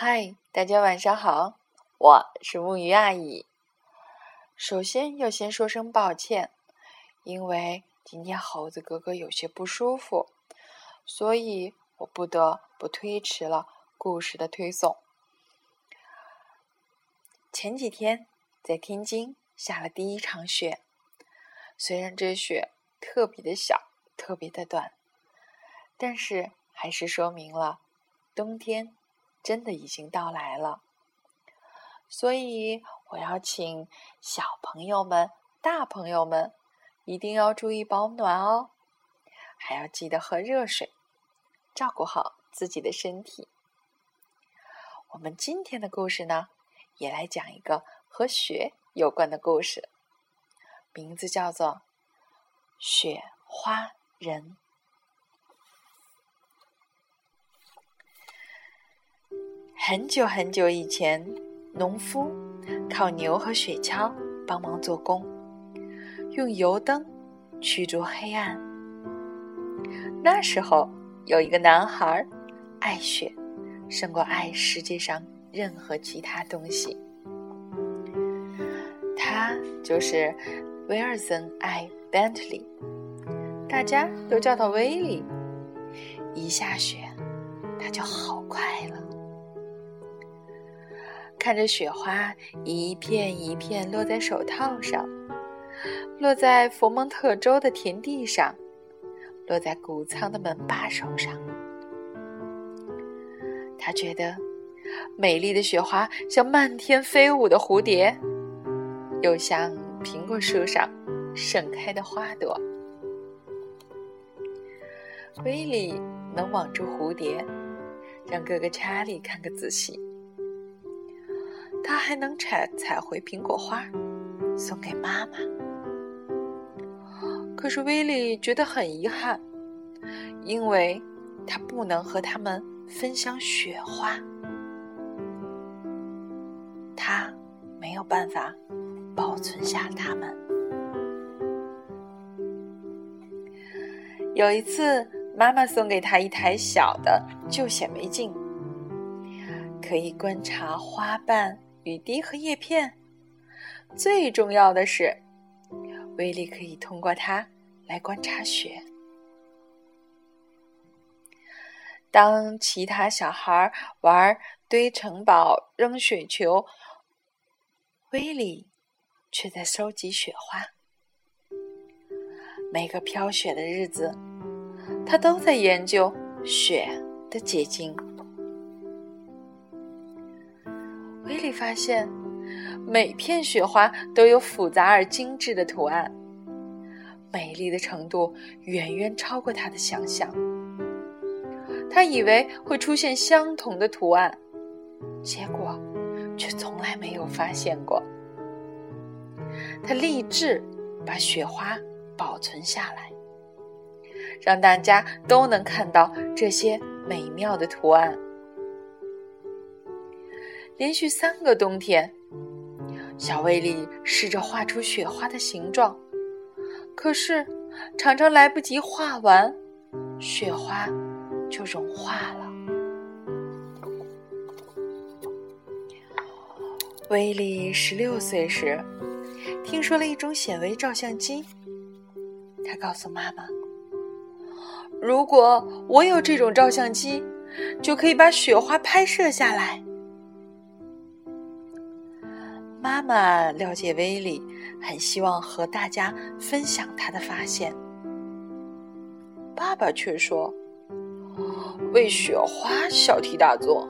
嗨，大家晚上好，我是木鱼阿姨。首先要先说声抱歉，因为今天猴子哥哥有些不舒服，所以我不得不推迟了故事的推送。前几天在天津下了第一场雪，虽然这雪特别的小，特别的短，但是还是说明了冬天真的已经到来了。所以我要请小朋友们、大朋友们一定要注意保暖哦，还要记得喝热水，照顾好自己的身体。我们今天的故事呢？也来讲一个和雪有关的故事，名字叫做《雪花人》。很久很久以前，农夫靠牛和雪橇帮忙做工，用油灯驱逐黑暗。那时候，有一个男孩爱雪，胜过爱世界上。任何其他东西，他就是威尔森·艾·班特利，大家都叫他威利。一下雪，他就好快乐。看着雪花一片一片落在手套上，落在佛蒙特州的田地上，落在谷仓的门把手上，他觉得。美丽的雪花像漫天飞舞的蝴蝶，又像苹果树上盛开的花朵。威利能网住蝴蝶，让哥哥查理看个仔细。他还能采采回苹果花，送给妈妈。可是威利觉得很遗憾，因为他不能和他们分享雪花。他没有办法保存下它们。有一次，妈妈送给他一台小的旧显微镜，可以观察花瓣、雨滴和叶片。最重要的是，威力可以通过它来观察雪。当其他小孩玩堆城堡、扔雪球。威利却在收集雪花。每个飘雪的日子，他都在研究雪的结晶。威利发现，每片雪花都有复杂而精致的图案，美丽的程度远远超过他的想象。他以为会出现相同的图案，结果。却从来没有发现过。他立志把雪花保存下来，让大家都能看到这些美妙的图案。连续三个冬天，小威力试着画出雪花的形状，可是常常来不及画完，雪花就融化了。威利十六岁时，听说了一种显微照相机。他告诉妈妈：“如果我有这种照相机，就可以把雪花拍摄下来。”妈妈了解威利，很希望和大家分享他的发现。爸爸却说：“为雪花小题大做，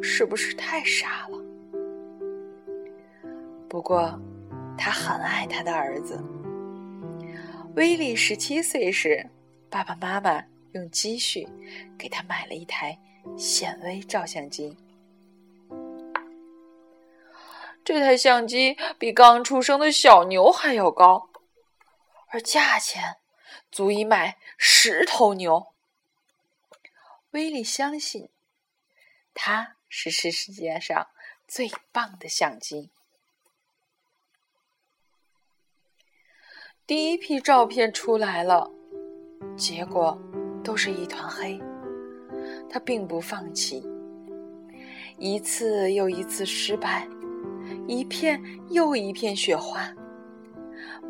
是不是太傻了？”不过，他很爱他的儿子。威利十七岁时，爸爸妈妈用积蓄给他买了一台显微照相机。这台相机比刚出生的小牛还要高，而价钱足以买十头牛。威利相信，它是世界上最棒的相机。第一批照片出来了，结果都是一团黑。他并不放弃，一次又一次失败，一片又一片雪花。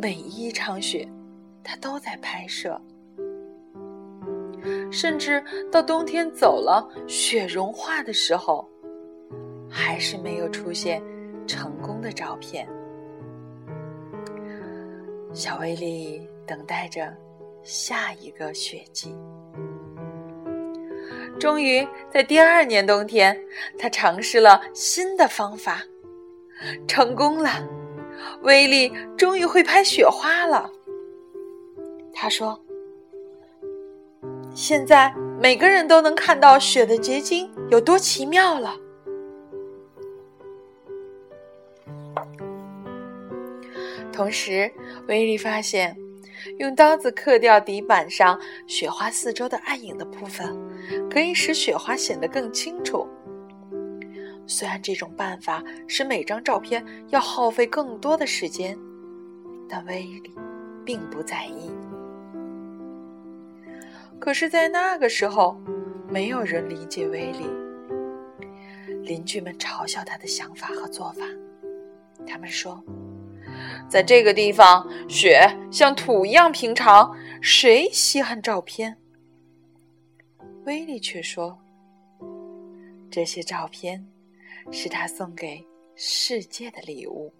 每一场雪，他都在拍摄。甚至到冬天走了，雪融化的时候，还是没有出现成功的照片。小威利等待着下一个雪季。终于在第二年冬天，他尝试了新的方法，成功了。威力终于会拍雪花了。他说：“现在每个人都能看到雪的结晶有多奇妙了。”同时，威力发现，用刀子刻掉底板上雪花四周的暗影的部分，可以使雪花显得更清楚。虽然这种办法使每张照片要耗费更多的时间，但威利并不在意。可是，在那个时候，没有人理解威利。邻居们嘲笑他的想法和做法，他们说。在这个地方，雪像土一样平常，谁稀罕照片？威利却说：“这些照片是他送给世界的礼物。”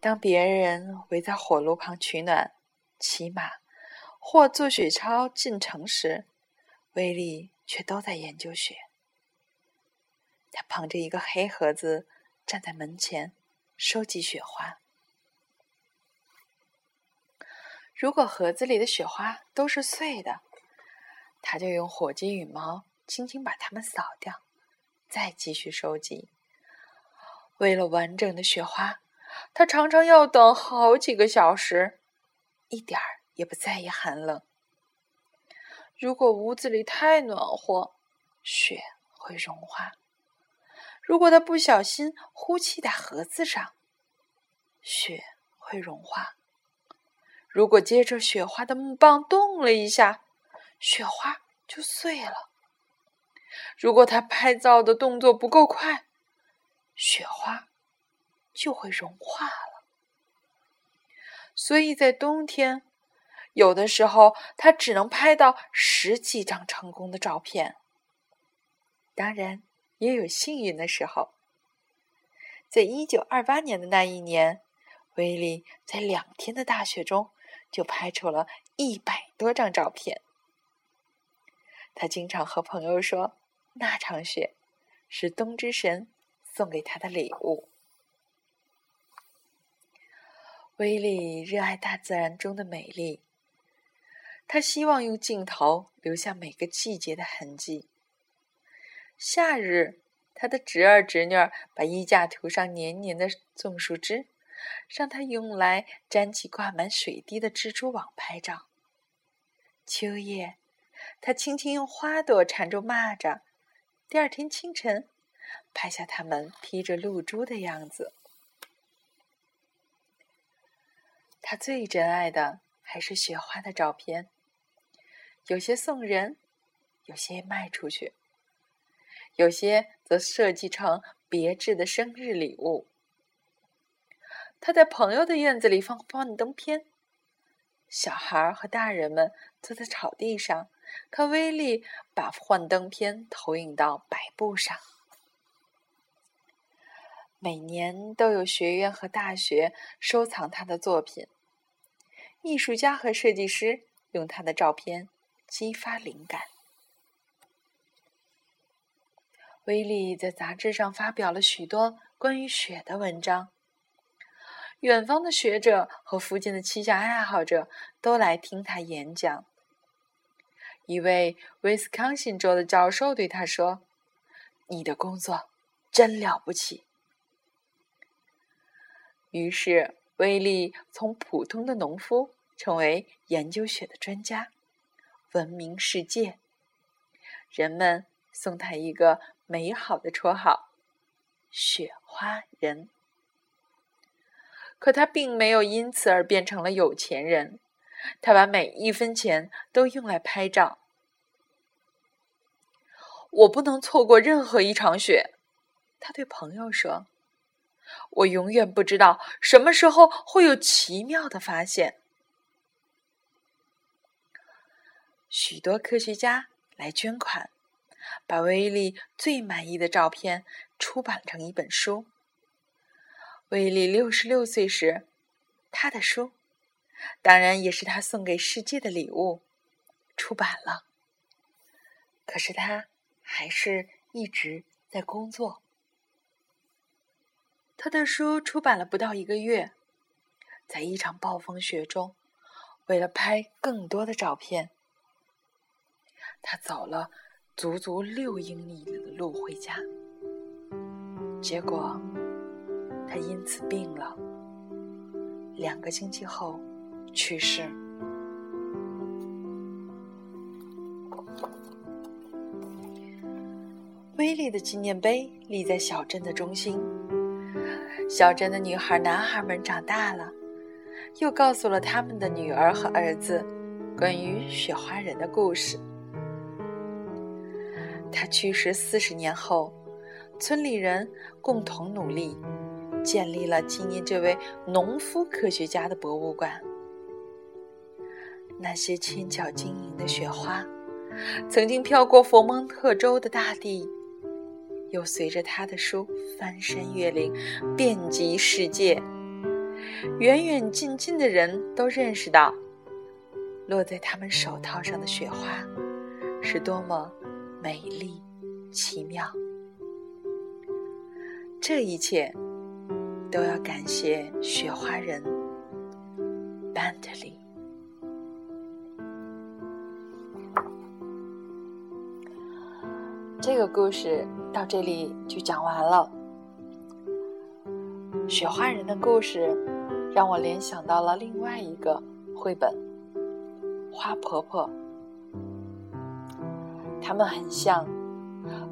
当别人围在火炉旁取暖、骑马或做雪橇进城时，威利却都在研究雪。他捧着一个黑盒子站在门前。收集雪花。如果盒子里的雪花都是碎的，他就用火鸡羽毛轻轻把它们扫掉，再继续收集。为了完整的雪花，他常常要等好几个小时，一点儿也不在意寒冷。如果屋子里太暖和，雪会融化。如果他不小心呼气在盒子上，雪会融化。如果接着雪花的木棒动了一下，雪花就碎了。如果他拍照的动作不够快，雪花就会融化了。所以在冬天，有的时候他只能拍到十几张成功的照片。当然。也有幸运的时候，在一九二八年的那一年，威利在两天的大雪中就拍出了一百多张照片。他经常和朋友说，那场雪是冬之神送给他的礼物。威利热爱大自然中的美丽，他希望用镜头留下每个季节的痕迹。夏日，他的侄儿侄女把衣架涂上黏黏的棕树枝，让他用来粘起挂满水滴的蜘蛛网拍照。秋夜，他轻轻用花朵缠住蚂蚱，第二天清晨，拍下他们披着露珠的样子。他最珍爱的还是雪花的照片，有些送人，有些卖出去。有些则设计成别致的生日礼物。他在朋友的院子里放幻灯片，小孩和大人们坐在草地上看威利把幻灯片投影到白布上。每年都有学院和大学收藏他的作品，艺术家和设计师用他的照片激发灵感。威利在杂志上发表了许多关于雪的文章。远方的学者和附近的气象爱好者都来听他演讲。一位威斯康星州的教授对他说：“你的工作真了不起。”于是，威利从普通的农夫成为研究雪的专家，闻名世界。人们送他一个。美好的绰号“雪花人”，可他并没有因此而变成了有钱人。他把每一分钱都用来拍照。我不能错过任何一场雪。”他对朋友说：“我永远不知道什么时候会有奇妙的发现。”许多科学家来捐款，把威利最满意的照片出版成一本书。威利六十六岁时，他的书，当然也是他送给世界的礼物，出版了。可是他还是一直在工作。他的书出版了不到一个月，在一场暴风雪中，为了拍更多的照片。他走了足足六英里的路回家，结果他因此病了，两个星期后去世。威利的纪念碑立在小镇的中心，小镇的女孩、男孩们长大了，又告诉了他们的女儿和儿子关于雪花人的故事。他去世四十年后，村里人共同努力，建立了纪念这位农夫科学家的博物馆。那些轻巧晶莹的雪花，曾经飘过佛蒙特州的大地，又随着他的书翻山越岭，遍及世界。远远近近的人都认识到，落在他们手套上的雪花，是多么。美丽，奇妙，这一切都要感谢雪花人班特利。这个故事到这里就讲完了。雪花人的故事让我联想到了另外一个绘本《花婆婆》。他们很像，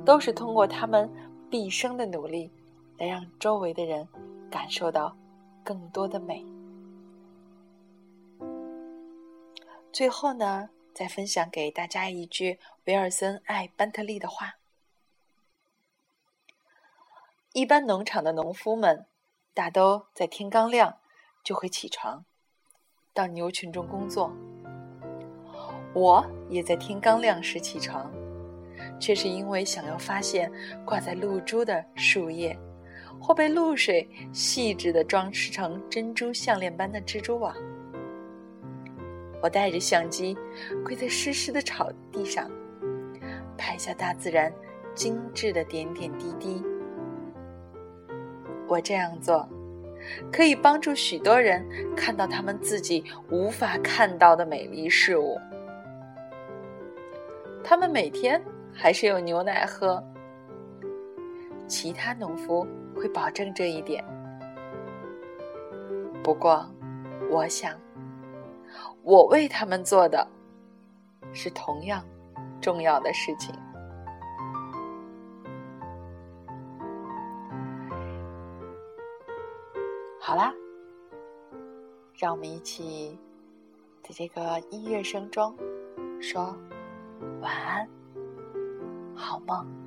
都是通过他们毕生的努力，来让周围的人感受到更多的美。最后呢，再分享给大家一句维尔森爱班特利的话：一般农场的农夫们，大都在天刚亮就会起床，到牛群中工作。我也在天刚亮时起床。却是因为想要发现挂在露珠的树叶，或被露水细致地装饰成珍珠项链般的蜘蛛网。我带着相机，跪在湿湿的草地上，拍下大自然精致的点点滴滴。我这样做，可以帮助许多人看到他们自己无法看到的美丽事物。他们每天。还是有牛奶喝。其他农夫会保证这一点。不过，我想，我为他们做的是同样重要的事情。好啦，让我们一起在这个音乐声中说晚安。好梦。